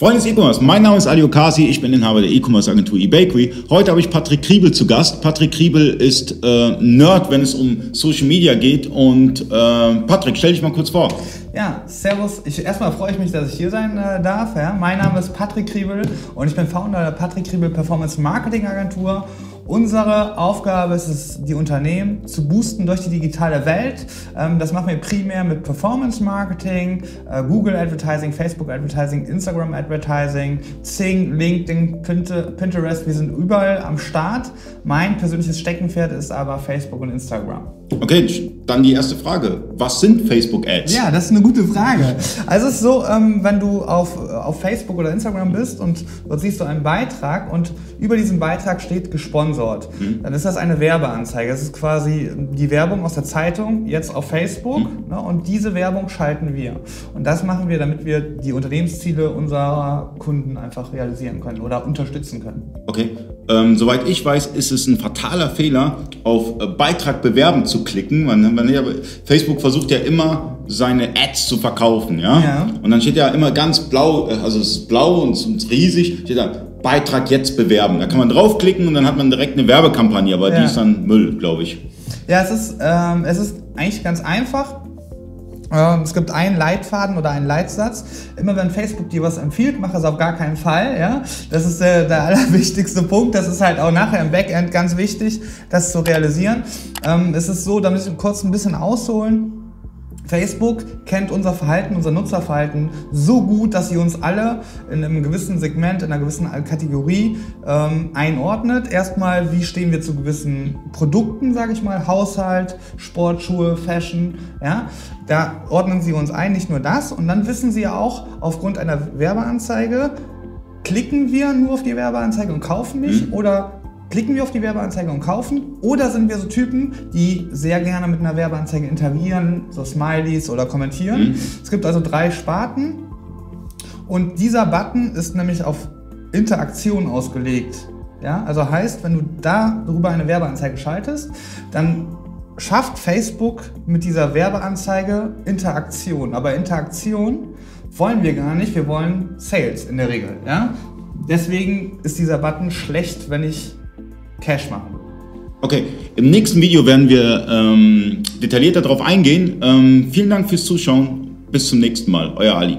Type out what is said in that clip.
Freunde des E-Commerce, mein Name ist Ali Okasi, ich bin Inhaber der E-Commerce Agentur eBakery. Heute habe ich Patrick Kriebel zu Gast. Patrick Kriebel ist äh, Nerd, wenn es um Social Media geht. Und äh, Patrick, stell dich mal kurz vor. Ja, servus. Ich, erstmal freue ich mich, dass ich hier sein äh, darf. Ja. Mein Name ist Patrick Kriebel und ich bin Founder der Patrick Kriebel Performance Marketing Agentur Unsere Aufgabe ist es, die Unternehmen zu boosten durch die digitale Welt. Ähm, das machen wir primär mit Performance Marketing, äh, Google Advertising, Facebook Advertising, Instagram Advertising, Zing, LinkedIn, Pinterest. Wir sind überall am Start. Mein persönliches Steckenpferd ist aber Facebook und Instagram. Okay, dann die erste Frage. Was sind Facebook Ads? Ja, das ist eine gute Frage. Also es ist so, ähm, wenn du auf, auf Facebook oder Instagram bist und dort siehst du einen Beitrag und über diesen Beitrag steht gesponsert, mhm. dann ist das eine Werbeanzeige. Das ist quasi die Werbung aus der Zeitung jetzt auf Facebook mhm. ne, und diese Werbung schalten wir. Und das machen wir, damit wir die Unternehmensziele unserer Kunden einfach realisieren können oder unterstützen können. Okay. Ähm, soweit ich weiß, ist es ein fataler Fehler, auf äh, Beitrag bewerben zu klicken. Man, man, Facebook versucht ja immer, seine Ads zu verkaufen. Ja? ja? Und dann steht ja immer ganz blau, äh, also es ist blau und, und riesig, steht da Beitrag jetzt bewerben. Da kann man draufklicken und dann hat man direkt eine Werbekampagne, aber ja. die ist dann Müll, glaube ich. Ja, es ist, ähm, es ist eigentlich ganz einfach. Ähm, es gibt einen Leitfaden oder einen Leitsatz. Immer wenn Facebook dir was empfiehlt, mach es auf gar keinen Fall. Ja? Das ist der, der allerwichtigste Punkt. Das ist halt auch nachher im Backend ganz wichtig, das zu realisieren. Ähm, es ist so, da müssen wir kurz ein bisschen ausholen. Facebook kennt unser Verhalten, unser Nutzerverhalten so gut, dass sie uns alle in einem gewissen Segment, in einer gewissen Kategorie ähm, einordnet. Erstmal, wie stehen wir zu gewissen Produkten, sage ich mal, Haushalt, Sportschuhe, Fashion. Ja, da ordnen sie uns ein, nicht nur das. Und dann wissen sie auch aufgrund einer Werbeanzeige, klicken wir nur auf die Werbeanzeige und kaufen nicht mhm. oder Klicken wir auf die Werbeanzeige und kaufen oder sind wir so Typen, die sehr gerne mit einer Werbeanzeige interagieren, so Smileys oder kommentieren. Mhm. Es gibt also drei Sparten und dieser Button ist nämlich auf Interaktion ausgelegt. Ja, also heißt, wenn du darüber eine Werbeanzeige schaltest, dann schafft Facebook mit dieser Werbeanzeige Interaktion. Aber Interaktion wollen wir gar nicht, wir wollen Sales in der Regel. Ja? Deswegen ist dieser Button schlecht, wenn ich Cash machen. Okay, im nächsten Video werden wir ähm, detaillierter darauf eingehen. Ähm, vielen Dank fürs Zuschauen. Bis zum nächsten Mal. Euer Ali.